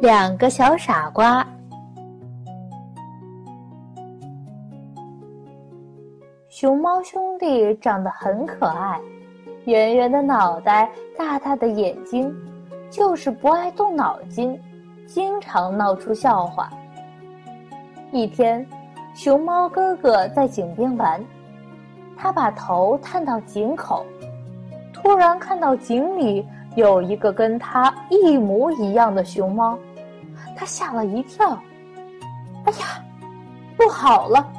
两个小傻瓜。熊猫兄弟长得很可爱，圆圆的脑袋，大大的眼睛，就是不爱动脑筋，经常闹出笑话。一天，熊猫哥哥在井边玩，他把头探到井口，突然看到井里有一个跟他一模一样的熊猫。他吓了一跳，哎呀，不好了！